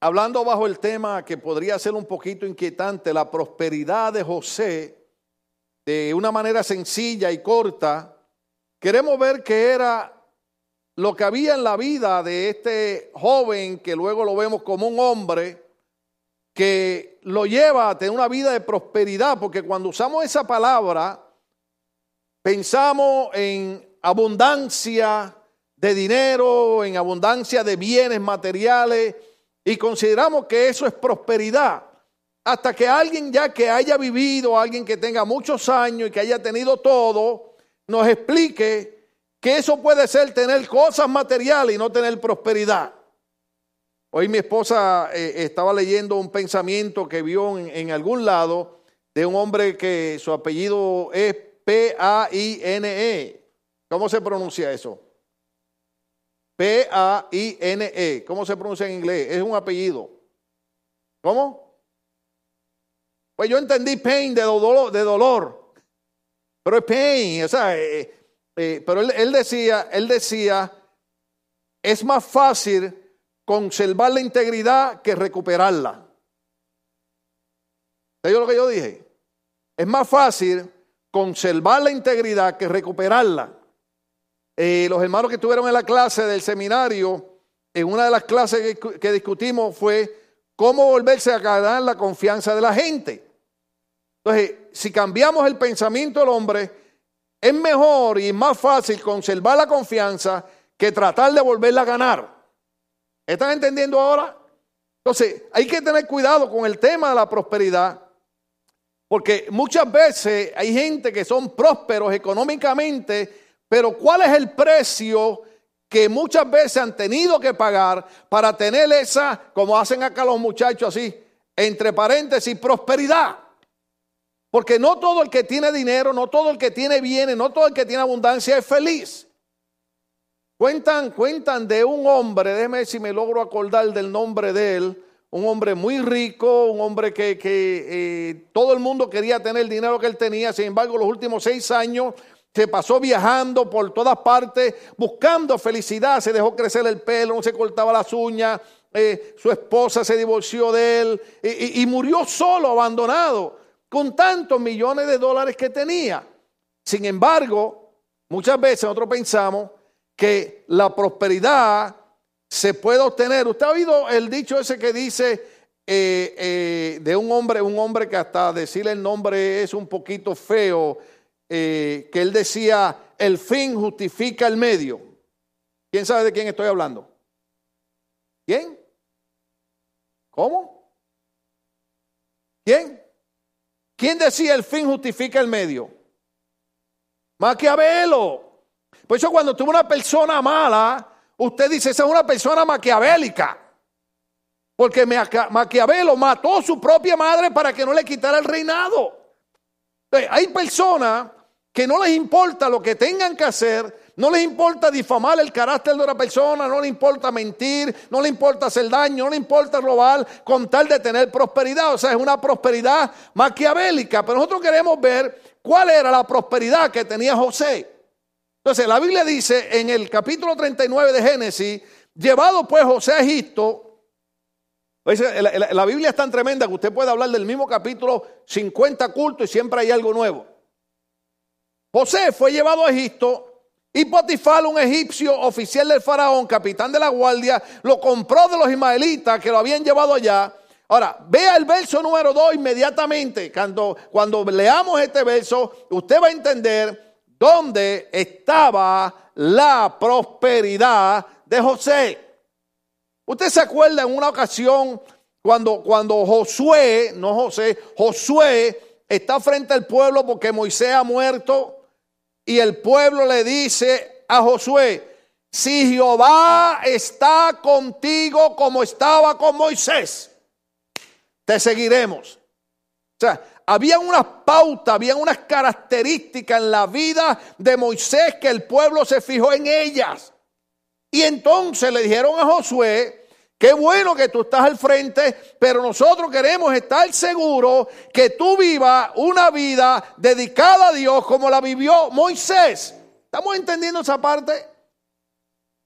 Hablando bajo el tema que podría ser un poquito inquietante, la prosperidad de José, de una manera sencilla y corta, queremos ver que era lo que había en la vida de este joven, que luego lo vemos como un hombre, que lo lleva a tener una vida de prosperidad, porque cuando usamos esa palabra, pensamos en abundancia de dinero, en abundancia de bienes materiales, y consideramos que eso es prosperidad. Hasta que alguien ya que haya vivido, alguien que tenga muchos años y que haya tenido todo, nos explique que eso puede ser tener cosas materiales y no tener prosperidad. Hoy mi esposa eh, estaba leyendo un pensamiento que vio en, en algún lado de un hombre que su apellido es P-A-I-N-E. ¿Cómo se pronuncia eso? P-A-I-N-E. ¿Cómo se pronuncia en inglés? Es un apellido. ¿Cómo? Pues yo entendí pain de dolor. Pero es pain, o sea, eh, eh, pero él, decía, él decía, es más fácil conservar la integridad que recuperarla. ¿Sabes lo que yo dije? Es más fácil conservar la integridad que recuperarla. Eh, los hermanos que estuvieron en la clase del seminario, en una de las clases que, discutimos fue cómo volverse a ganar la confianza de la gente. Entonces, si cambiamos el pensamiento del hombre, es mejor y más fácil conservar la confianza que tratar de volverla a ganar. ¿Están entendiendo ahora? Entonces, hay que tener cuidado con el tema de la prosperidad, porque muchas veces hay gente que son prósperos económicamente, pero ¿cuál es el precio que muchas veces han tenido que pagar para tener esa, como hacen acá los muchachos así, entre paréntesis, prosperidad? Porque no todo el que tiene dinero, no todo el que tiene bienes, no todo el que tiene abundancia es feliz. Cuentan, cuentan de un hombre, déjeme si me logro acordar del nombre de él, un hombre muy rico, un hombre que, eh, todo el mundo quería tener el dinero que él tenía, sin embargo los últimos seis años se pasó viajando por todas partes, buscando felicidad, se dejó crecer el pelo, no se cortaba las uñas, eh, su esposa se divorció de él y, murió solo, abandonado, con tantos millones de dólares que tenía. Sin embargo, muchas veces nosotros pensamos que la prosperidad se puede obtener. Usted ha oído el dicho ese que dice eh, eh, de un hombre, un hombre que hasta decirle el nombre es un poquito feo, eh, que él decía, el fin justifica el medio. ¿Quién sabe de quién estoy hablando? ¿Quién? ¿Cómo? ¿Quién? ¿Quién decía el fin justifica el medio? Maquiavelo. Por eso cuando tuvo una persona mala, usted dice, esa es una persona maquiavélica. Porque Maquiavelo mató a su propia madre para que no le quitara el reinado. hay personas que no les importa lo que tengan que hacer, no les importa difamar el carácter de una persona, no les importa mentir, no les importa hacer daño, no les importa robar con tal de tener prosperidad. O sea, es una prosperidad maquiavélica. Pero nosotros queremos ver cuál era la prosperidad que tenía José. Entonces, la Biblia dice en el capítulo 39 de Génesis, llevado pues José a Egipto, la, Biblia es tan tremenda que usted puede hablar del mismo capítulo 50 cultos y siempre hay algo nuevo. José fue llevado a Egipto y Potifar, un egipcio oficial del faraón, capitán de la guardia, lo compró de los ismaelitas que lo habían llevado allá. Ahora, vea el verso número 2 inmediatamente. Cuando, cuando leamos este verso, usted va a entender dónde estaba la prosperidad de José. Usted se acuerda en una ocasión cuando, cuando Josué, no José, Josué está frente al pueblo porque Moisés ha muerto y el pueblo le dice a Josué, si Jehová está contigo como estaba con Moisés, te seguiremos. O sea, había unas pautas, había unas características en la vida de Moisés que el pueblo se fijó en ellas. Y entonces le dijeron a Josué, Qué bueno que tú estás al frente, pero nosotros queremos estar seguros que tú vivas una vida dedicada a Dios como la vivió Moisés. ¿Estamos entendiendo esa parte?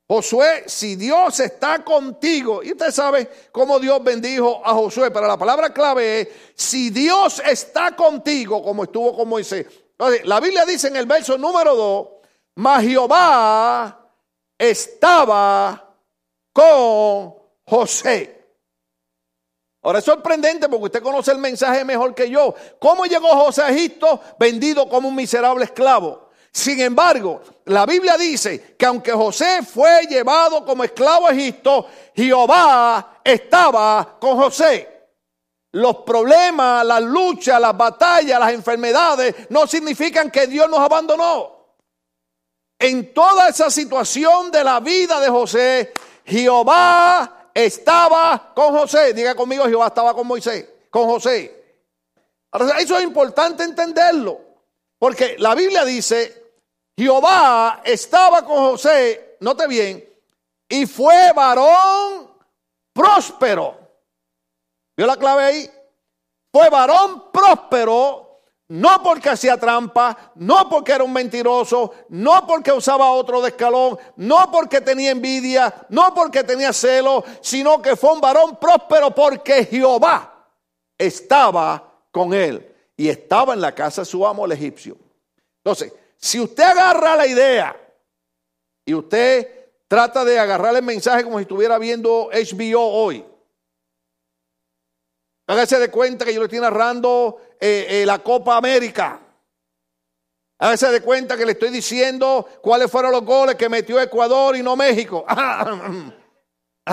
Josué, si Dios está contigo, y usted sabe cómo Dios bendijo a Josué, pero la palabra clave es, si Dios está contigo, como estuvo con Moisés. la Biblia dice en el verso número 2, mas Jehová estaba con José. Ahora es sorprendente porque usted conoce el mensaje mejor que yo. ¿Cómo llegó José a Egipto vendido como un miserable esclavo? Sin embargo, la Biblia dice que aunque José fue llevado como esclavo a Egipto, Jehová estaba con José. Los problemas, las luchas, las batallas, las enfermedades no significan que Dios nos abandonó. En toda esa situación de la vida de José, Jehová estaba con José. Diga conmigo, Jehová estaba con Moisés, con José. Eso es importante entenderlo. Porque la Biblia dice, Jehová estaba con José, note bien, y fue varón próspero. ¿Vio la clave ahí? Fue varón próspero no porque hacía trampa, no porque era un mentiroso, no porque usaba otro de escalón, no porque tenía envidia, no porque tenía celo, sino que fue un varón próspero porque Jehová estaba con él y estaba en la casa de su amo el egipcio. Entonces, si usted agarra la idea y usted trata de agarrar el mensaje como si estuviera viendo HBO hoy, hágase de cuenta que yo le estoy narrando eh, eh, la Copa América. Hágase de cuenta que le estoy diciendo cuáles fueron los goles que metió Ecuador y no México.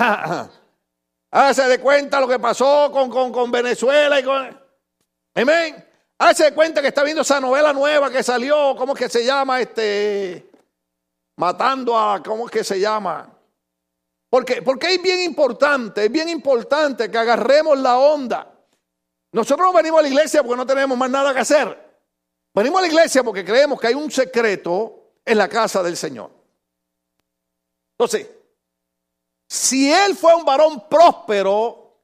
Hágase de cuenta lo que pasó con, con, Venezuela y con... Amén. Hágase de cuenta que está viendo esa novela nueva que salió, ¿cómo es que se llama? Este, matando a, ¿cómo es que se llama? Porque, porque es bien importante, es bien importante que agarremos la onda. Nosotros no venimos a la iglesia porque no tenemos más nada que hacer. Venimos a la iglesia porque creemos que hay un secreto en la casa del Señor. Entonces, si él fue un varón próspero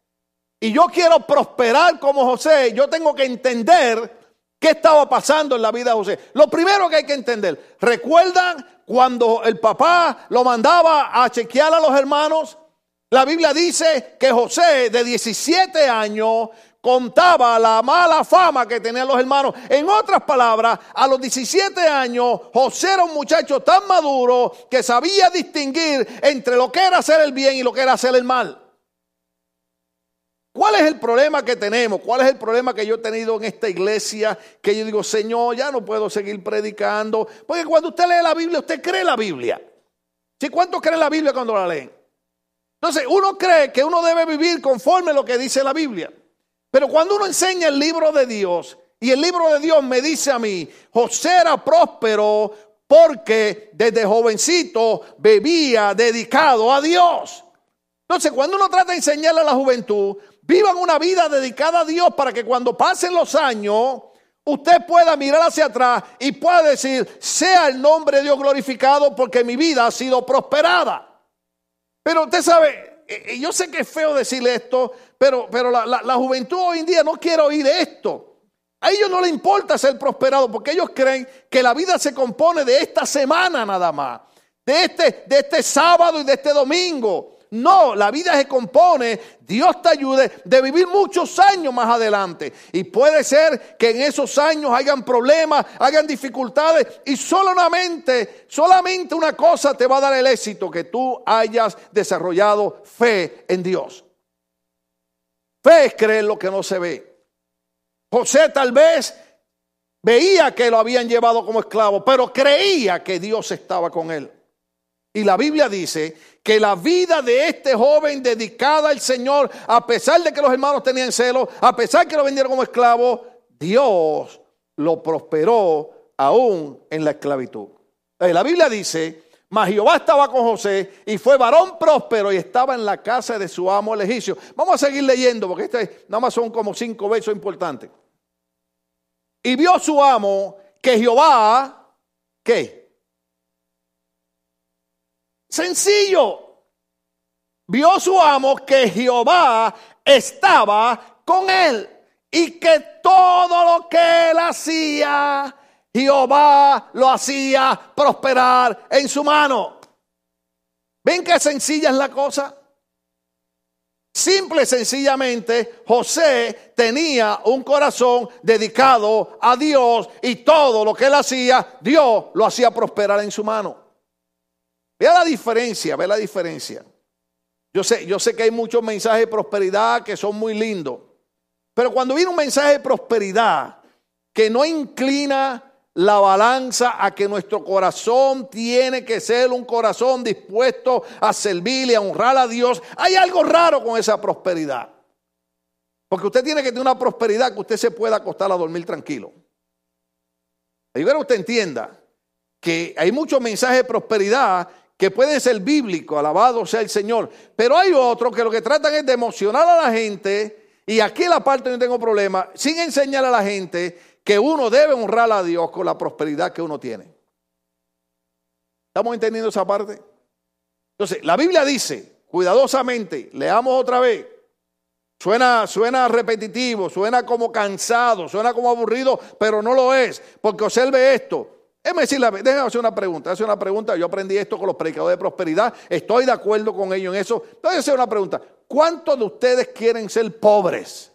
y yo quiero prosperar como José, yo tengo que entender qué estaba pasando en la vida de José. Lo primero que hay que entender, ¿recuerdan cuando el papá lo mandaba a chequear a los hermanos? La Biblia dice que José de 17 años contaba la mala fama que tenían los hermanos. En otras palabras, a los 17 años, José era un muchacho tan maduro que sabía distinguir entre lo que era hacer el bien y lo que era hacer el mal. ¿Cuál es el problema que tenemos? ¿Cuál es el problema que yo he tenido en esta iglesia? Que yo digo, Señor, ya no puedo seguir predicando. Porque cuando usted lee la Biblia, usted cree la Biblia. ¿Sí? ¿Cuántos creen la Biblia cuando la leen? Entonces, uno cree que uno debe vivir conforme a lo que dice la Biblia. Pero cuando uno enseña el libro de Dios y el libro de Dios me dice a mí, José era próspero porque desde jovencito bebía dedicado a Dios. Entonces, cuando uno trata de enseñarle a la juventud, vivan una vida dedicada a Dios para que cuando pasen los años, usted pueda mirar hacia atrás y pueda decir, sea el nombre de Dios glorificado porque mi vida ha sido prosperada. Pero usted sabe, yo sé que es feo decirle esto, pero, pero la, juventud hoy en día no quiere oír esto. A ellos no les importa ser prosperados porque ellos creen que la vida se compone de esta semana nada más, de este, de este sábado y de este domingo. No, la vida se compone, Dios te ayude, de vivir muchos años más adelante. Y puede ser que en esos años hayan problemas, hayan dificultades y solamente, solamente una cosa te va a dar el éxito, que tú hayas desarrollado fe en Dios. Fe es creer lo que no se ve. José tal vez veía que lo habían llevado como esclavo, pero creía que Dios estaba con él. Y la Biblia dice que la vida de este joven dedicada al Señor, a pesar de que los hermanos tenían celo, a pesar de que lo vendieron como esclavo, Dios lo prosperó aún en la esclavitud. Eh, la Biblia dice, mas Jehová estaba con José y fue varón próspero y estaba en la casa de su amo el egipcio. Vamos a seguir leyendo porque este nada más son como cinco versos importantes. Y vio su amo que Jehová, ¿qué? Sencillo. Vio su amo que Jehová estaba con él y que todo lo que él hacía, Jehová lo hacía prosperar en su mano. ¿Ven qué sencilla es la cosa? Simple y sencillamente, José tenía un corazón dedicado a Dios y todo lo que él hacía, Dios lo hacía prosperar en su mano. Vea la diferencia, ve la diferencia. Yo sé, yo sé que hay muchos mensajes de prosperidad que son muy lindos, pero cuando viene un mensaje de prosperidad que no inclina la balanza a que nuestro corazón tiene que ser un corazón dispuesto a servir y a honrar a Dios. Hay algo raro con esa prosperidad. Porque usted tiene que tener una prosperidad que usted se pueda acostar a dormir tranquilo. Y que usted entienda que hay muchos mensajes de prosperidad que pueden ser bíblicos, alabado sea el Señor. Pero hay otros que lo que tratan es de emocionar a la gente, y aquí la parte no tengo problema, sin enseñar a la gente que uno debe honrar a Dios con la prosperidad que uno tiene. ¿Estamos entendiendo esa parte? Entonces, la Biblia dice, cuidadosamente, leamos otra vez. Suena, suena repetitivo, suena como cansado, suena como aburrido, pero no lo es, porque observe esto. Déjeme decirle, déjeme hacer una pregunta, hacer una pregunta. Yo aprendí esto con los predicadores de prosperidad, estoy de acuerdo con ellos en eso. Entonces, hacer una pregunta. ¿Cuántos de ustedes quieren ser pobres?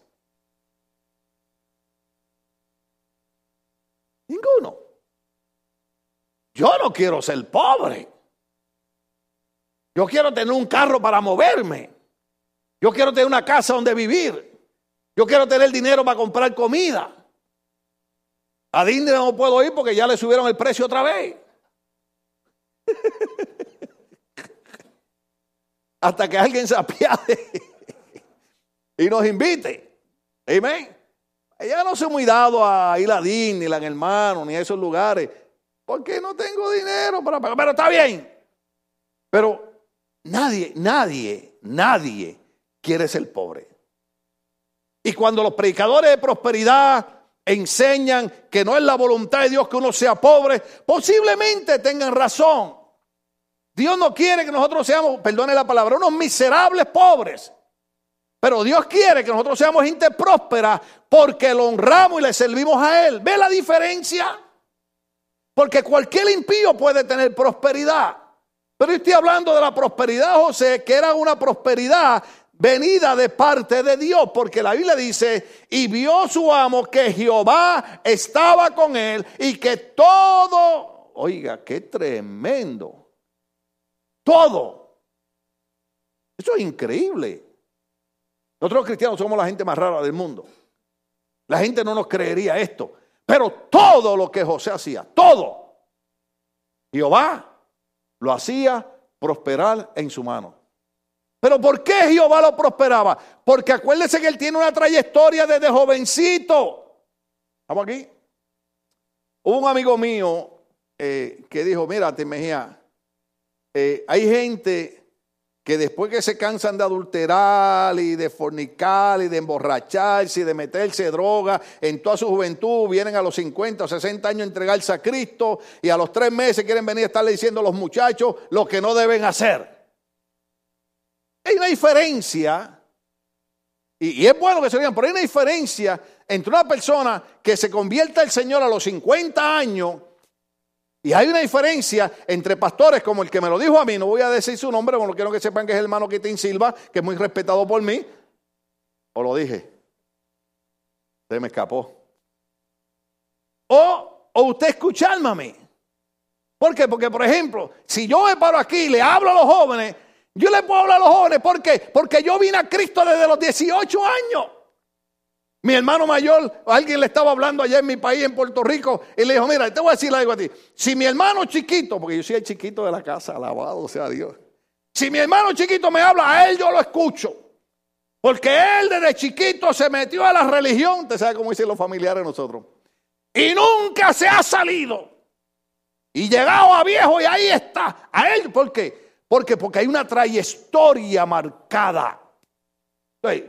Ninguno. Yo no quiero ser pobre. Yo quiero tener un carro para moverme. Yo quiero tener una casa donde vivir. Yo quiero tener dinero para comprar comida. A Disney no puedo ir porque ya le subieron el precio otra vez. Hasta que alguien se apiade y nos invite. Amén. Ella no soy muy dado a ir ni a hermano, ni a esos lugares, porque no tengo dinero para pagar. Pero está bien. Pero nadie, nadie, nadie quiere ser pobre. Y cuando los predicadores de prosperidad enseñan que no es la voluntad de Dios que uno sea pobre, posiblemente tengan razón. Dios no quiere que nosotros seamos, perdone la palabra, unos miserables pobres. Pero Dios quiere que nosotros seamos gente próspera porque lo honramos y le servimos a Él. ¿Ve la diferencia? Porque cualquier impío puede tener prosperidad. Pero estoy hablando de la prosperidad, José, que era una prosperidad venida de parte de Dios, porque la Biblia dice, y vio su amo que Jehová estaba con él y que todo, oiga, qué tremendo, todo, eso es increíble. Nosotros cristianos somos la gente más rara del mundo. La gente no nos creería esto. Pero todo lo que José hacía, todo, Jehová lo hacía prosperar en su mano. Pero ¿por qué Jehová lo prosperaba? Porque acuérdese que él tiene una trayectoria desde jovencito. ¿Estamos aquí? Hubo un amigo mío eh, que dijo, mira, Mejía, eh, hay gente que después que se cansan de adulterar y de fornicar y de emborracharse y de meterse droga en toda su juventud, vienen a los 50 o 60 años a entregarse a Cristo y a los tres meses quieren venir a estarle diciendo a los muchachos lo que no deben hacer. Hay una diferencia, y, es bueno que se digan, pero hay una diferencia entre una persona que se convierta al Señor a los 50 años y hay una diferencia entre pastores como el que me lo dijo a mí, no voy a decir su nombre, porque no quiero que sepan que es el hermano Quitín Silva, que es muy respetado por mí. O lo dije. Se me escapó. O, o usted escucharme a mí. ¿Por qué? Porque, por ejemplo, si yo me paro aquí y le hablo a los jóvenes, yo le puedo hablar a los jóvenes. ¿Por qué? Porque yo vine a Cristo desde los 18 años. Mi hermano mayor, alguien le estaba hablando allá en mi país, en Puerto Rico, y le dijo, mira, te voy a decir algo a ti. Si mi hermano chiquito, porque yo soy el chiquito de la casa, alabado sea Dios. Si mi hermano chiquito me habla, a él yo lo escucho. Porque él desde chiquito se metió a la religión, te sabe cómo dicen los familiares nosotros. Y nunca se ha salido. Y llegado a viejo y ahí está. A él, ¿por qué? Porque, porque hay una trayectoria marcada.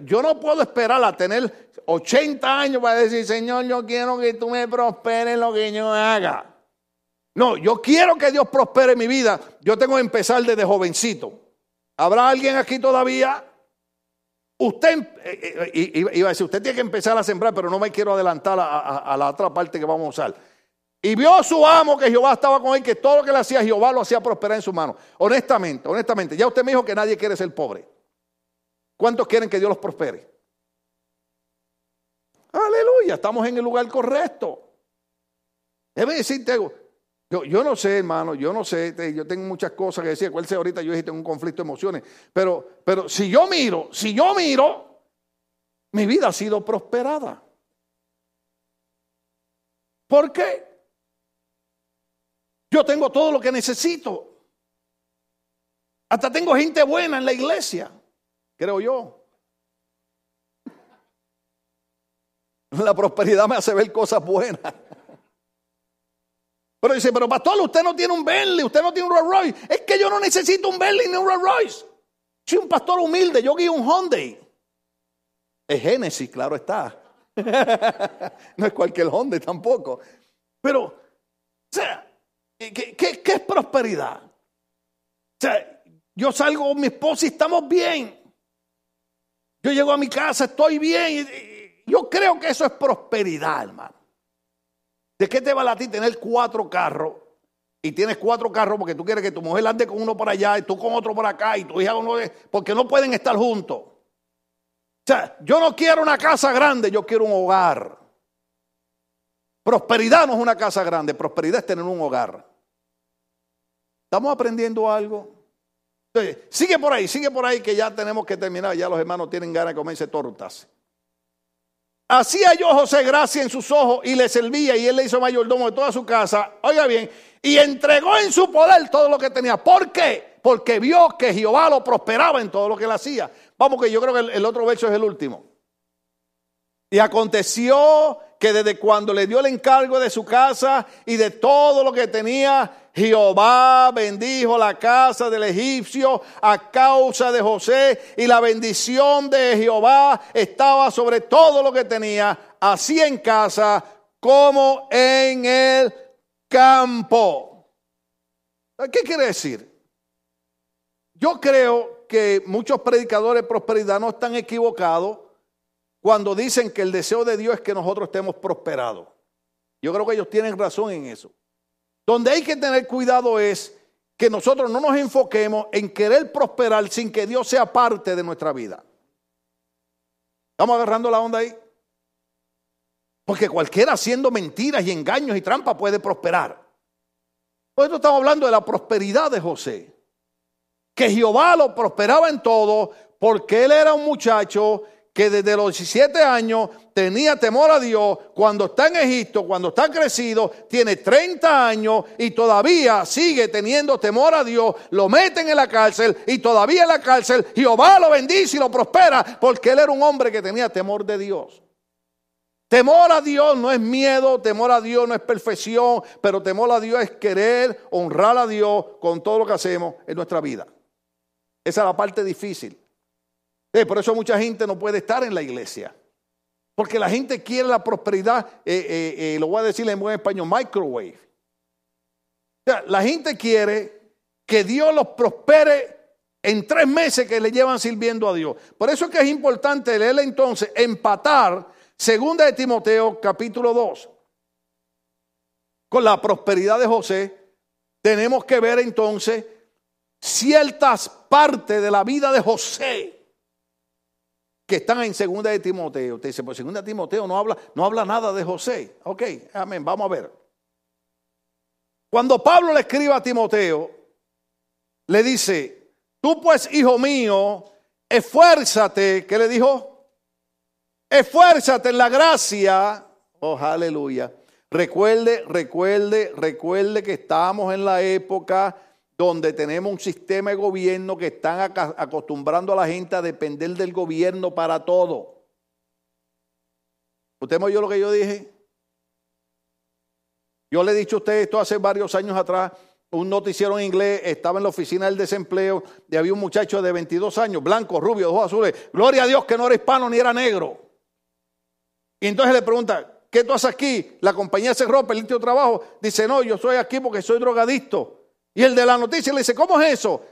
Yo no puedo esperar a tener 80 años para decir, Señor, yo quiero que tú me prosperes lo que yo haga. No, yo quiero que Dios prospere mi vida. Yo tengo que empezar desde jovencito. ¿Habrá alguien aquí todavía? Usted, eh, eh, iba a decir, usted tiene que empezar a sembrar, pero no me quiero adelantar a, la otra parte que vamos a usar. Y vio su amo que Jehová estaba con él, que todo lo que le hacía Jehová lo hacía prosperar en su mano. Honestamente, honestamente, ya usted me dijo que nadie quiere ser pobre. ¿Cuántos quieren que Dios los prospere? Aleluya, estamos en el lugar correcto. Debe decirte algo. Yo, no sé, hermano, yo no sé, yo tengo muchas cosas que decir. ¿Cuál sea ahorita? Yo dije, tengo un conflicto de emociones. Pero, pero si yo miro, si yo miro, mi vida ha sido prosperada. ¿Por qué? Yo tengo todo lo que necesito. Hasta tengo gente buena en la iglesia, creo yo. La prosperidad me hace ver cosas buenas. Pero dice, pero pastor, usted no tiene un Bentley, usted no tiene un Rolls Royce. Es que yo no necesito un Bentley ni un Rolls Royce. Soy un pastor humilde, yo guío un Hyundai. Es Génesis, claro está. no es cualquier Hyundai tampoco. Pero, o sea, ¿qué, es prosperidad? O sea, yo salgo con mi esposa y estamos bien. Yo llego a mi casa, estoy bien. Yo creo que eso es prosperidad, hermano. ¿De qué te vale a ti tener cuatro carros? Y tienes cuatro carros porque tú quieres que tu mujer ande con uno por allá y tú con otro por acá y tu hija con uno porque no pueden estar juntos. O sea, yo no quiero una casa grande, yo quiero un hogar. Prosperidad no es una casa grande, prosperidad es tener un hogar. ¿Estamos aprendiendo algo? Sigue por ahí, sigue por ahí que ya tenemos que terminar, ya los hermanos tienen ganas de comerse tortas. Hacía yo José gracia en sus ojos y le servía y él le hizo mayordomo de toda su casa. Oiga bien, y entregó en su poder todo lo que tenía. ¿Por qué? Porque vio que Jehová lo prosperaba en todo lo que él hacía. Vamos que yo creo que el, otro verso es el último. Y aconteció que desde cuando le dio el encargo de su casa y de todo lo que tenía, Jehová bendijo la casa del egipcio a causa de José y la bendición de Jehová estaba sobre todo lo que tenía, así en casa como en el campo. ¿Qué quiere decir? Yo creo que muchos predicadores de prosperidad no están equivocados cuando dicen que el deseo de Dios es que nosotros estemos prosperados. Yo creo que ellos tienen razón en eso. Donde hay que tener cuidado es que nosotros no nos enfoquemos en querer prosperar sin que Dios sea parte de nuestra vida. ¿Estamos agarrando la onda ahí? Porque cualquiera haciendo mentiras y engaños y trampas puede prosperar. Por eso estamos hablando de la prosperidad de José. Que Jehová lo prosperaba en todo porque él era un muchacho que desde los 17 años tenía temor a Dios, cuando está en Egipto, cuando está crecido, tiene 30 años y todavía sigue teniendo temor a Dios, lo meten en la cárcel y todavía en la cárcel Jehová lo bendice y lo prospera porque él era un hombre que tenía temor de Dios. Temor a Dios no es miedo, temor a Dios no es perfección, pero temor a Dios es querer honrar a Dios con todo lo que hacemos en nuestra vida. Esa es la parte difícil por eso mucha gente no puede estar en la iglesia. Porque la gente quiere la prosperidad, eh, eh, eh, lo voy a decir en buen español, microwave. la gente quiere que Dios los prospere en tres meses que le llevan sirviendo a Dios. Por eso es que es importante leer entonces, empatar, segunda de Timoteo capítulo 2, con la prosperidad de José. Tenemos que ver entonces ciertas partes de la vida de José que están en segunda de Timoteo. Usted dice, pues segunda de Timoteo no habla, no habla nada de José. Ok, amén, vamos a ver. Cuando Pablo le escribe a Timoteo, le dice, tú pues, hijo mío, esfuérzate, ¿qué le dijo? Esfuérzate en la gracia. Oh, aleluya. Recuerde, recuerde, recuerde que estamos en la época donde tenemos un sistema de gobierno que están acostumbrando a la gente a depender del gobierno para todo. ¿Usted me oyó lo que yo dije? Yo le he dicho a usted esto hace varios años atrás. Un noticiero en inglés estaba en la oficina del desempleo y había un muchacho de 22 años, blanco, rubio, ojos azules. Gloria a Dios que no era hispano ni era negro. Y entonces le pregunta, ¿qué tú haces aquí? La compañía cerró, perdiste tu trabajo. Dice, no, yo soy aquí porque soy drogadicto. Y el de la noticia le dice, ¿cómo es eso?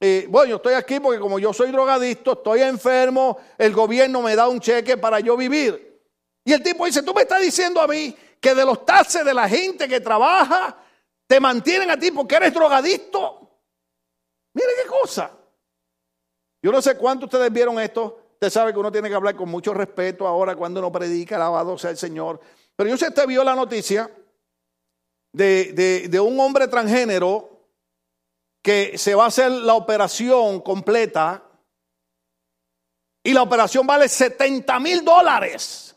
Eh, bueno, yo estoy aquí porque como yo soy drogadicto, estoy enfermo, el gobierno me da un cheque para yo vivir. Y el tipo dice, tú me estás diciendo a mí que de los taxes de la gente que trabaja te mantienen a ti porque eres drogadicto. Mire qué cosa. Yo no sé cuánto ustedes vieron esto. Usted sabe que uno tiene que hablar con mucho respeto ahora cuando uno predica, alabado sea el Señor. Pero yo sé usted vio la noticia de, de un hombre transgénero que se va a hacer la operación completa y la operación vale 70 mil dólares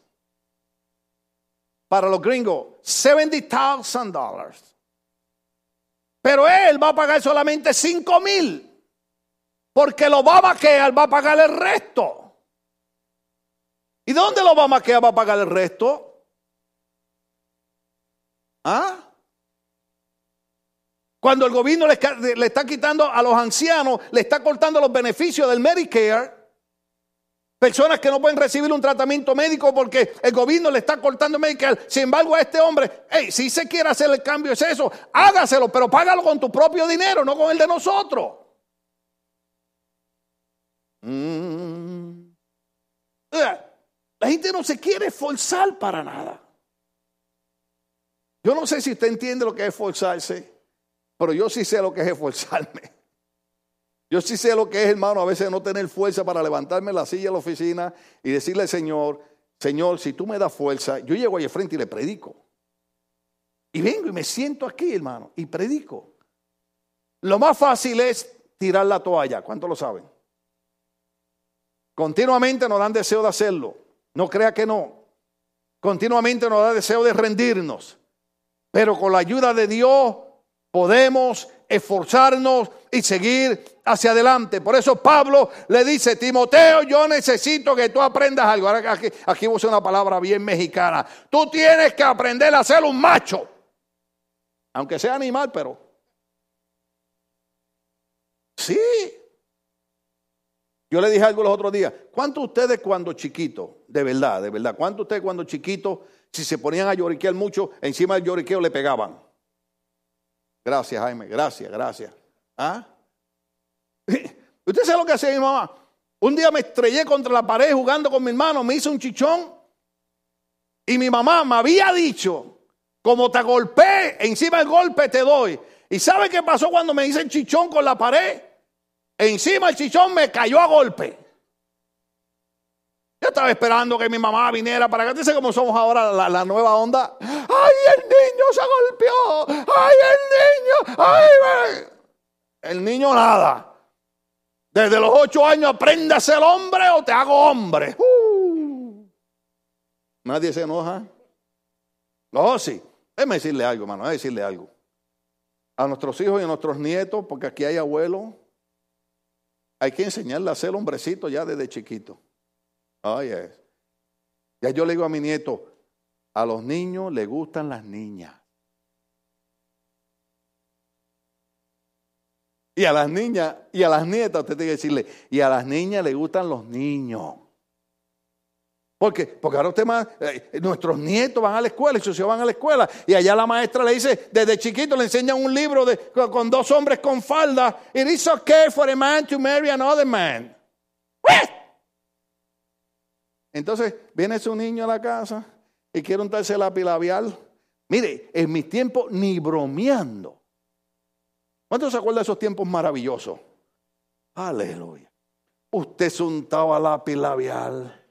para los gringos, 70,000 dólares. Pero él va a pagar solamente 5 mil. Porque lo va a maquear, va a pagar el resto. ¿Y dónde lo va a maquear va a pagar el resto? ¿Ah? Cuando el gobierno le, está quitando a los ancianos, le está cortando los beneficios del Medicare, personas que no pueden recibir un tratamiento médico porque el gobierno le está cortando Medicare. Sin embargo, a este hombre, hey, si se quiere hacer el cambio, es eso, hágaselo, pero págalo con tu propio dinero, no con el de nosotros. Mm. La gente no se quiere esforzar para nada. Yo no sé si usted entiende lo que es esforzarse. Pero yo sí sé lo que es esforzarme. Yo sí sé lo que es, hermano, a veces no tener fuerza para levantarme la silla de la oficina y decirle al Señor, Señor, si tú me das fuerza, yo llego ahí al frente y le predico. Y vengo y me siento aquí, hermano, y predico. Lo más fácil es tirar la toalla. ¿Cuántos lo saben? Continuamente nos dan deseo de hacerlo. No crea que no. Continuamente nos da deseo de rendirnos. Pero con la ayuda de Dios podemos esforzarnos y seguir hacia adelante. Por eso Pablo le dice, Timoteo, yo necesito que tú aprendas algo. Ahora aquí, aquí usa una palabra bien mexicana. Tú tienes que aprender a ser un macho. Aunque sea animal, pero... Sí. Yo le dije algo los otros días. ¿Cuántos ustedes cuando chiquitos, de verdad, de verdad, cuántos ustedes cuando chiquitos, si se ponían a lloriquear mucho, encima del lloriqueo le pegaban? Gracias, Jaime, gracias, gracias. ¿Ah? ¿Usted sabe lo que hacía mi mamá? Un día me estrellé contra la pared jugando con mi hermano, me hizo un chichón y mi mamá me había dicho, como te golpeé, encima del golpe te doy. ¿Y sabe qué pasó cuando me hice el chichón con la pared? Encima el chichón me cayó a golpe. Yo estaba esperando que mi mamá viniera para acá. Dice cómo somos ahora la, nueva onda. ¡Ay, el niño se golpeó! ¡Ay, el niño! ¡Ay, el niño nada! Desde los ocho años aprende a ser hombre o te hago hombre. Uh. Nadie se enoja. No, sí. Déjeme decirle algo, hermano. Déjeme decirle algo. A nuestros hijos y a nuestros nietos, porque aquí hay abuelos, hay que enseñarle a ser hombrecito ya desde chiquito. Ya yo le digo a mi nieto, a los niños le gustan las niñas. Y a las niñas y a las nietas, usted tiene que decirle, y a las niñas le gustan los niños. ¿Por qué? Porque ahora usted más, eh, nuestros nietos van a la escuela y sus hijos van a la escuela. Y allá la maestra le dice, desde chiquito le enseñan un libro de, con dos hombres con falda. It is okay for a man to marry another man. Entonces viene su niño a la casa y quiere untarse la labial. Mire, en mis tiempos ni bromeando. ¿Cuántos se acuerdan de esos tiempos maravillosos? Aleluya. Usted se untaba lápiz labial.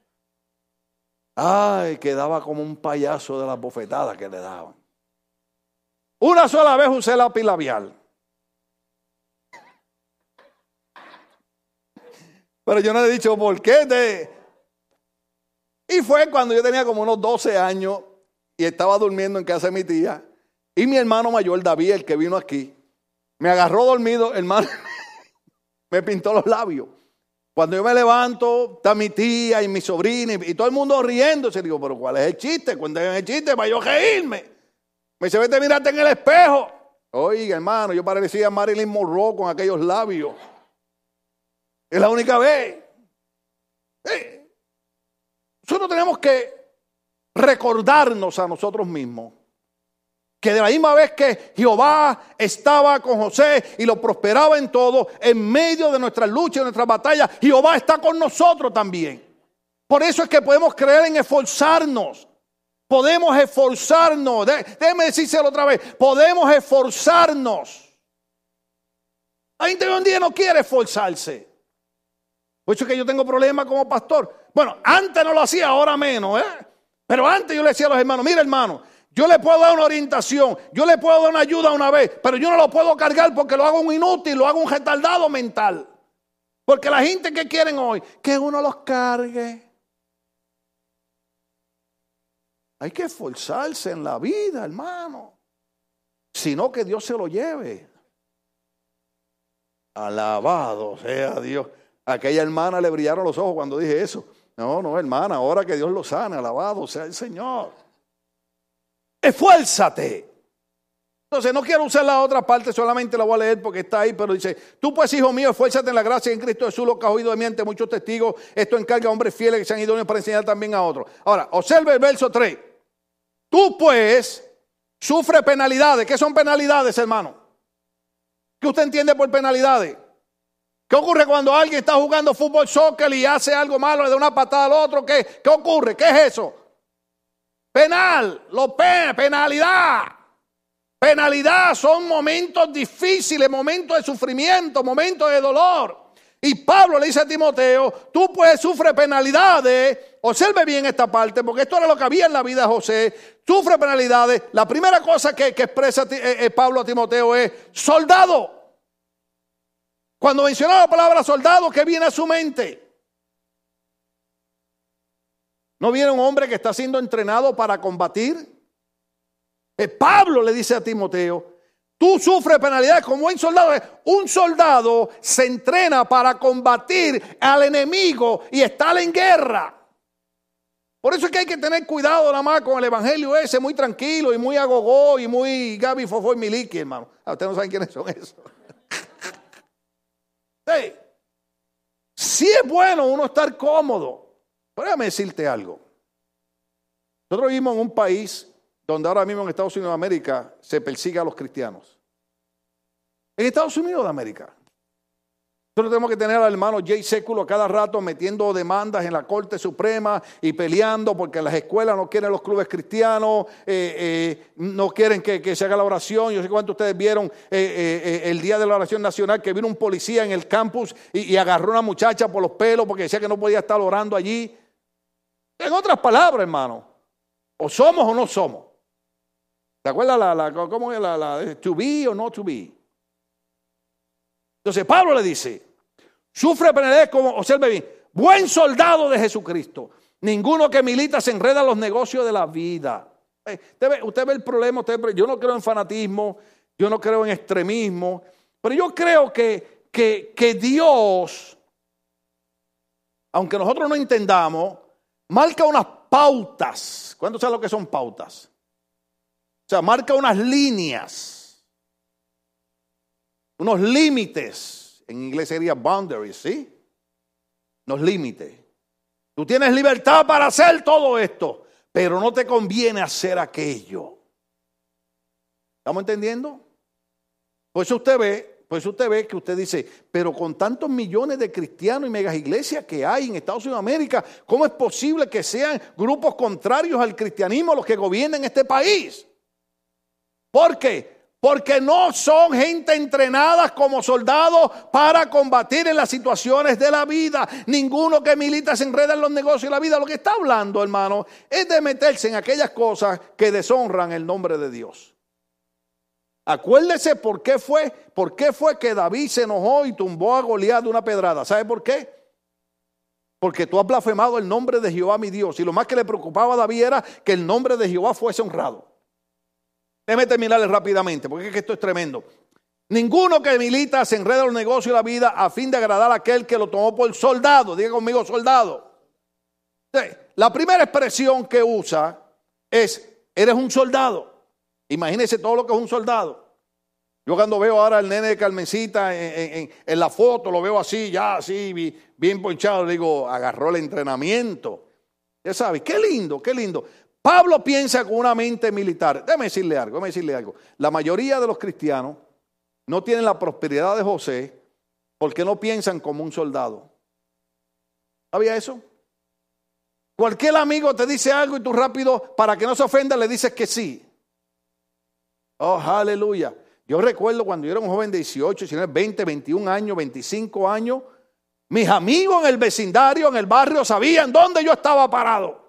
Ay, quedaba como un payaso de las bofetadas que le daban. Una sola vez usé lápiz labial. Pero yo no le he dicho por qué. De, y fue cuando yo tenía como unos 12 años y estaba durmiendo en casa de mi tía. Y mi hermano mayor, David, el que vino aquí, me agarró dormido, hermano, me pintó los labios. Cuando yo me levanto, está mi tía y mi sobrina y, todo el mundo riéndose. Digo, pero ¿cuál es el chiste? Cuéntame el chiste para yo reírme. Me dice, vete, mirarte en el espejo. Oiga, hermano, yo parecía Marilyn Monroe con aquellos labios. Es la única vez. Nosotros tenemos que recordarnos a nosotros mismos que de la misma vez que Jehová estaba con José y lo prosperaba en todo, en medio de nuestras luchas, de nuestras batallas, Jehová está con nosotros también. Por eso es que podemos creer en esforzarnos. Podemos esforzarnos. Déjeme decírselo otra vez. Podemos esforzarnos. La gente hoy en día no quiere esforzarse. Por eso es que yo tengo problemas como pastor. Bueno, antes no lo hacía, ahora menos. ¿eh? Pero antes yo le decía a los hermanos, mira hermano, yo le puedo dar una orientación, yo le puedo dar una ayuda una vez, pero yo no lo puedo cargar porque lo hago un inútil, lo hago un retardado mental. Porque la gente que quieren hoy, que uno los cargue. Hay que esforzarse en la vida, hermano. Sino que Dios se lo lleve. Alabado sea Dios. aquella hermana le brillaron los ojos cuando dije eso. No, no, hermana, ahora que Dios lo sana, alabado sea el Señor. Esfuérzate. Entonces, no quiero usar la otra parte, solamente la voy a leer porque está ahí, pero dice, tú pues, hijo mío, esfuérzate en la gracia en Cristo Jesús, lo que has oído de mí ante muchos testigos, esto encarga a hombres fieles que sean idóneos para enseñar también a otros. Ahora, observe el verso 3. Tú pues, sufre penalidades. ¿Qué son penalidades, hermano? ¿Qué usted entiende por penalidades? ¿Qué ocurre cuando alguien está jugando fútbol, soccer y hace algo malo, le da una patada al otro? ¿Qué, qué ocurre? ¿Qué es eso? Penal, lo penalidad. Penalidad son momentos difíciles, momentos de sufrimiento, momentos de dolor. Y Pablo le dice a Timoteo, tú puedes sufrir penalidades. Observe bien esta parte, porque esto era lo que había en la vida de José. Sufre penalidades. La primera cosa que, expresa eh, eh, Pablo a Timoteo es soldado. Cuando menciona la palabra soldado, ¿qué viene a su mente? ¿No viene un hombre que está siendo entrenado para combatir? Pablo le dice a Timoteo, tú sufres penalidades como un soldado. Un soldado se entrena para combatir al enemigo y estar en guerra. Por eso es que hay que tener cuidado nada más con el evangelio ese, muy tranquilo y muy agogó y muy Gaby Fofo y Miliki, hermano. Ah, ustedes no saben quiénes son esos. Sí es bueno uno estar cómodo. Pero déjame decirte algo. Nosotros vivimos en un país donde ahora mismo en Estados Unidos de América se persigue a los cristianos. En Estados Unidos de América. Nosotros tenemos que tener al hermano Jay Século cada rato metiendo demandas en la Corte Suprema y peleando porque las escuelas no quieren los clubes cristianos, eh, eh, no quieren que, se haga la oración. Yo sé cuánto ustedes vieron eh, el día de la oración nacional que vino un policía en el campus y, agarró a una muchacha por los pelos porque decía que no podía estar orando allí. En otras palabras, hermano, o somos o no somos. ¿Te acuerdas la, la, cómo es la, la to be o no to be? Entonces Pablo le dice, Sufre penalidades como, observe bien, buen soldado de Jesucristo. Ninguno que milita se enreda en los negocios de la vida. Eh, usted ve, el problema, yo no creo en fanatismo, yo no creo en extremismo, pero yo creo que, que, que Dios, aunque nosotros no entendamos, marca unas pautas. ¿Cuántos saben lo que son pautas? O sea, marca unas líneas, unos límites en inglés sería boundaries, ¿sí? Los límites. Tú tienes libertad para hacer todo esto, pero no te conviene hacer aquello. ¿Estamos entendiendo? Pues usted ve, pues usted ve que usted dice, pero con tantos millones de cristianos y megas iglesias que hay en Estados Unidos de América, ¿cómo es posible que sean grupos contrarios al cristianismo los que gobiernan este país? ¿Por qué? Porque no son gente entrenada como soldados para combatir en las situaciones de la vida. Ninguno que milita se enreda en los negocios de la vida. Lo que está hablando, hermano, es de meterse en aquellas cosas que deshonran el nombre de Dios. Acuérdese por qué fue, por qué fue que David se enojó y tumbó a Goliat de una pedrada. ¿Sabe por qué? Porque tú has blasfemado el nombre de Jehová mi Dios. Y lo más que le preocupaba a David era que el nombre de Jehová fuese honrado. Déjeme terminarles rápidamente, porque es que esto es tremendo. Ninguno que milita se enreda en los negocios y la vida a fin de agradar a aquel que lo tomó por soldado. Diga conmigo, soldado. La primera expresión que usa es, eres un soldado. Imagínese todo lo que es un soldado. Yo cuando veo ahora al nene de Carmencita en, la foto, lo veo así, ya así, bien ponchado, digo, agarró el entrenamiento. Ya sabes, qué lindo, qué lindo. Pablo piensa con una mente militar. Déjame decirle algo, déjame decirle algo. La mayoría de los cristianos no tienen la prosperidad de José porque no piensan como un soldado. ¿Sabía eso? Cualquier amigo te dice algo y tú rápido, para que no se ofenda, le dices que sí. Oh, aleluya. Yo recuerdo cuando yo era un joven de 18, 19, 20, 21 años, 25 años, mis amigos en el vecindario, en el barrio, sabían dónde yo estaba parado.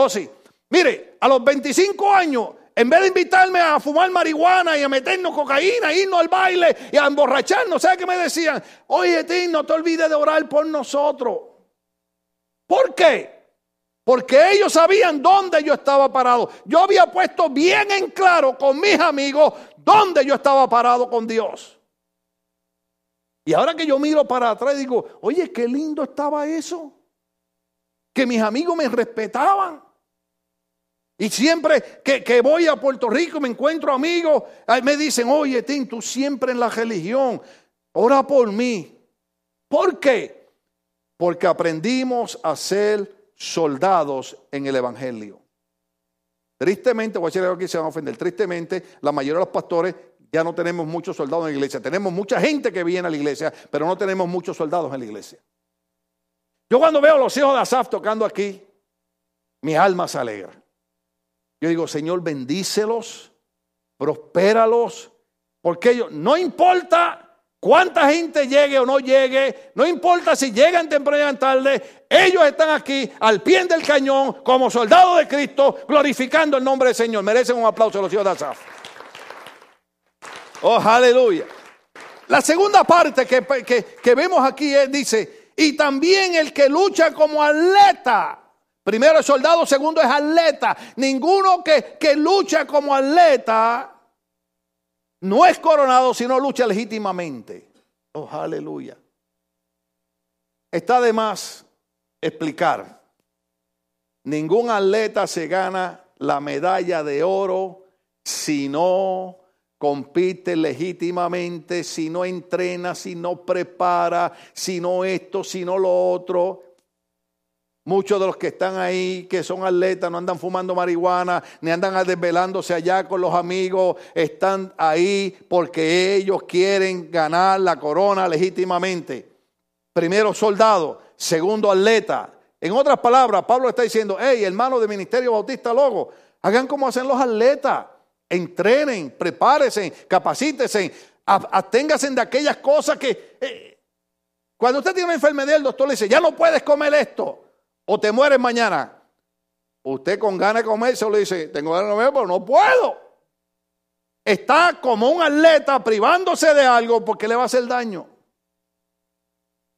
Oh, sí. Mire, a los 25 años, en vez de invitarme a fumar marihuana y a meternos cocaína, irnos al baile y a emborracharnos, ¿sabes qué me decían? Oye, Tim, no te olvides de orar por nosotros. ¿Por qué? Porque ellos sabían dónde yo estaba parado. Yo había puesto bien en claro con mis amigos dónde yo estaba parado con Dios. Y ahora que yo miro para atrás digo, oye, qué lindo estaba eso. Que mis amigos me respetaban. Y siempre que, voy a Puerto Rico me encuentro amigos, me dicen, oye, Tim, tú siempre en la religión, ora por mí. ¿Por qué? Porque aprendimos a ser soldados en el Evangelio. Tristemente, voy a decir algo que se van a ofender, tristemente la mayoría de los pastores ya no tenemos muchos soldados en la iglesia. Tenemos mucha gente que viene a la iglesia, pero no tenemos muchos soldados en la iglesia. Yo cuando veo a los hijos de Asaf tocando aquí, mi alma se alegra. Yo digo, Señor, bendícelos, prospéralos, porque ellos, no importa cuánta gente llegue o no llegue, no importa si llegan temprano o tarde, ellos están aquí al pie del cañón como soldados de Cristo, glorificando el nombre del Señor. Merecen un aplauso a los hijos de Asaf. Oh, aleluya. La segunda parte que, vemos aquí es, dice, y también el que lucha como atleta. Primero es soldado, segundo es atleta. Ninguno que, que lucha como atleta no es coronado, sino lucha legítimamente. Oh, aleluya. Está de más explicar. Ningún atleta se gana la medalla de oro si no compite legítimamente, si no entrena, si no prepara, si no esto, si no lo otro. Muchos de los que están ahí, que son atletas, no andan fumando marihuana, ni andan desvelándose allá con los amigos, están ahí porque ellos quieren ganar la corona legítimamente. Primero soldado, segundo atleta. En otras palabras, Pablo está diciendo, hey, hermano de Ministerio Bautista Logo, hagan como hacen los atletas entrenen, prepárense, capacítense, aténganse de aquellas cosas que... Eh, cuando usted tiene una enfermedad, el doctor le dice, ya no puedes comer esto, o te mueres mañana. Usted con ganas de comer, se le dice, tengo ganas de comer, pero no puedo. Está como un atleta privándose de algo porque le va a hacer daño.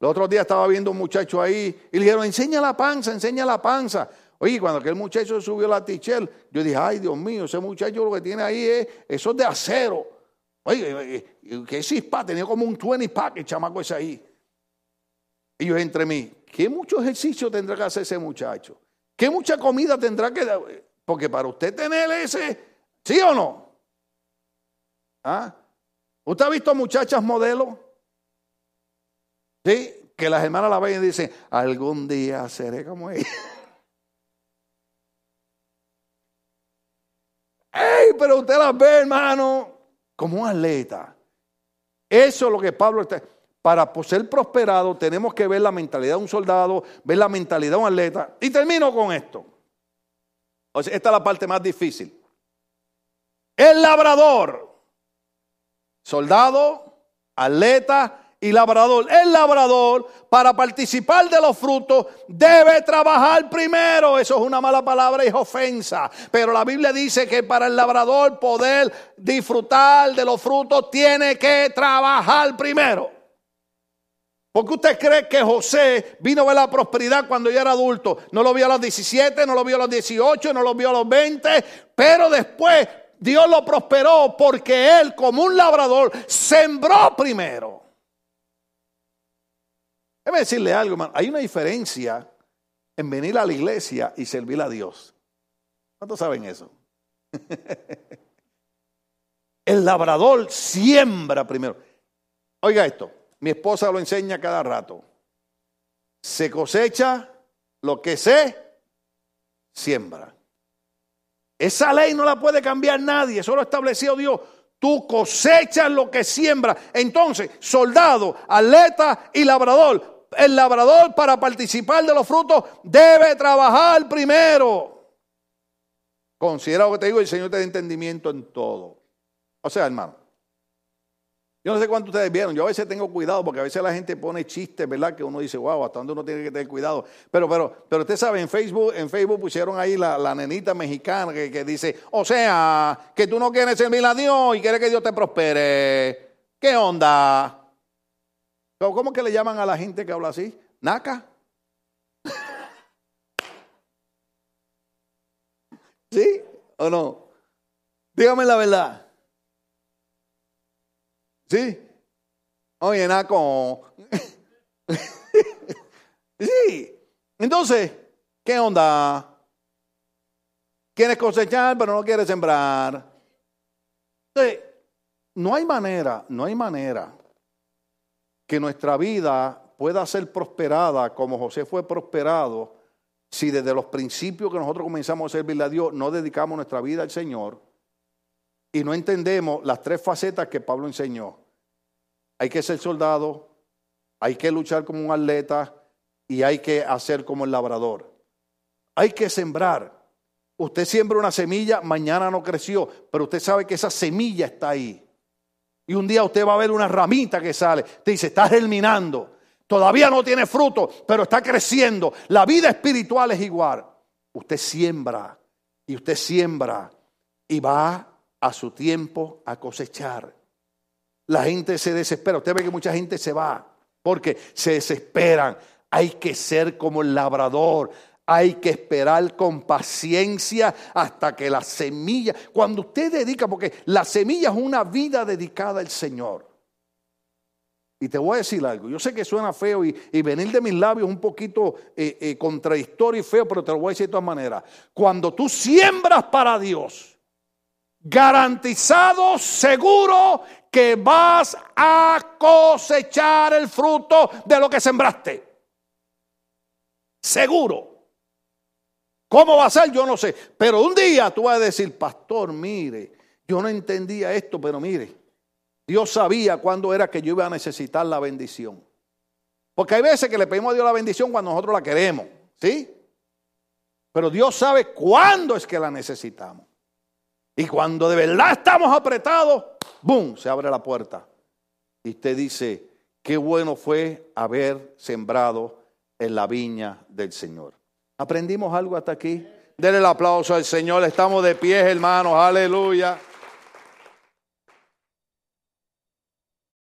El otro día estaba viendo un muchacho ahí y le dijeron, enseña la panza, enseña la panza. Oye, cuando aquel muchacho subió la tichel, yo dije, ay Dios mío, ese muchacho lo que tiene ahí es, eso es de acero. Oye, que cispa, tenía como un 20 pack el chamaco ese ahí. Y yo entre mí, ¿qué mucho ejercicio tendrá que hacer ese muchacho? ¿Qué mucha comida tendrá que dar? Porque para usted tener ese, ¿sí o no? ¿Ah? ¿Usted ha visto muchachas modelos? Sí, que las hermanas la ven y dicen, algún día seré como ella. ¡Ey! Pero usted las ve, hermano, como un atleta. Eso es lo que Pablo está. Para ser prosperado tenemos que ver la mentalidad de un soldado, ver la mentalidad de un atleta. Y termino con esto. esta es la parte más difícil. El labrador, soldado, atleta y labrador. El labrador, para participar de los frutos, debe trabajar primero. Eso es una mala palabra y es ofensa. Pero la Biblia dice que para el labrador poder disfrutar de los frutos, tiene que trabajar primero. Porque usted cree que José vino a ver la prosperidad cuando ya era adulto? No lo vio a los 17, no lo vio a los 18, no lo vio a los 20, pero después Dios lo prosperó porque él como un labrador sembró primero. Déjeme decirle algo, hermano. Hay una diferencia en venir a la iglesia y servir a Dios. ¿Cuántos saben eso? El labrador siembra primero. Oiga esto, mi esposa lo enseña cada rato. Se cosecha lo que se siembra. Esa ley no la puede cambiar nadie, eso lo estableció Dios. Tú cosechas lo que siembra. Entonces, soldado, atleta y labrador, el labrador para participar de los frutos debe trabajar primero. Considera lo que te digo, el Señor te da entendimiento en todo. O sea, hermano, yo no sé cuánto ustedes vieron, yo a veces tengo cuidado porque a veces la gente pone chistes, ¿verdad? Que uno dice, wow, hasta dónde uno tiene que tener cuidado. Pero, pero, pero usted sabe, en Facebook, en Facebook pusieron ahí la, nenita mexicana que, dice, o sea, que tú no quieres servir a Dios y quieres que Dios te prospere. ¿Qué onda? ¿Cómo que le llaman a la gente que habla así? ¿Naca? ¿Sí o no? Dígame la verdad. ¿Sí? Oye, Naco. sí. Entonces, ¿qué onda? Quieres cosechar, pero no quieres sembrar. No hay manera, no hay manera que nuestra vida pueda ser prosperada como José fue prosperado si desde los principios que nosotros comenzamos a servirle a Dios no dedicamos nuestra vida al Señor y no entendemos las tres facetas que Pablo enseñó. Hay que ser soldado, hay que luchar como un atleta y hay que hacer como el labrador. Hay que sembrar. Usted siembra una semilla, mañana no creció, pero usted sabe que esa semilla está ahí. Y un día usted va a ver una ramita que sale. Te dice, está germinando. Todavía no tiene fruto, pero está creciendo. La vida espiritual es igual. Usted siembra y usted siembra y va a su tiempo a cosechar. La gente se desespera. Usted ve que mucha gente se va porque se desesperan. Hay que ser como el labrador. Hay que esperar con paciencia hasta que la semilla, cuando usted dedica, porque la semilla es una vida dedicada al Señor. Y te voy a decir algo, yo sé que suena feo y, venir de mis labios un poquito eh, eh, contradictorio y feo, pero te lo voy a decir de todas maneras. Cuando tú siembras para Dios, garantizado, seguro que vas a cosechar el fruto de lo que sembraste. Seguro. ¿Cómo va a ser? Yo no sé. Pero un día tú vas a decir, pastor, mire, yo no entendía esto, pero mire, Dios sabía cuándo era que yo iba a necesitar la bendición. Porque hay veces que le pedimos a Dios la bendición cuando nosotros la queremos, ¿sí? Pero Dios sabe cuándo es que la necesitamos. Y cuando de verdad estamos apretados, ¡boom! Se abre la puerta. Y usted dice, qué bueno fue haber sembrado en la viña del Señor. ¿Aprendimos algo hasta aquí? Denle el aplauso al Señor. Estamos de pie, hermanos. Aleluya.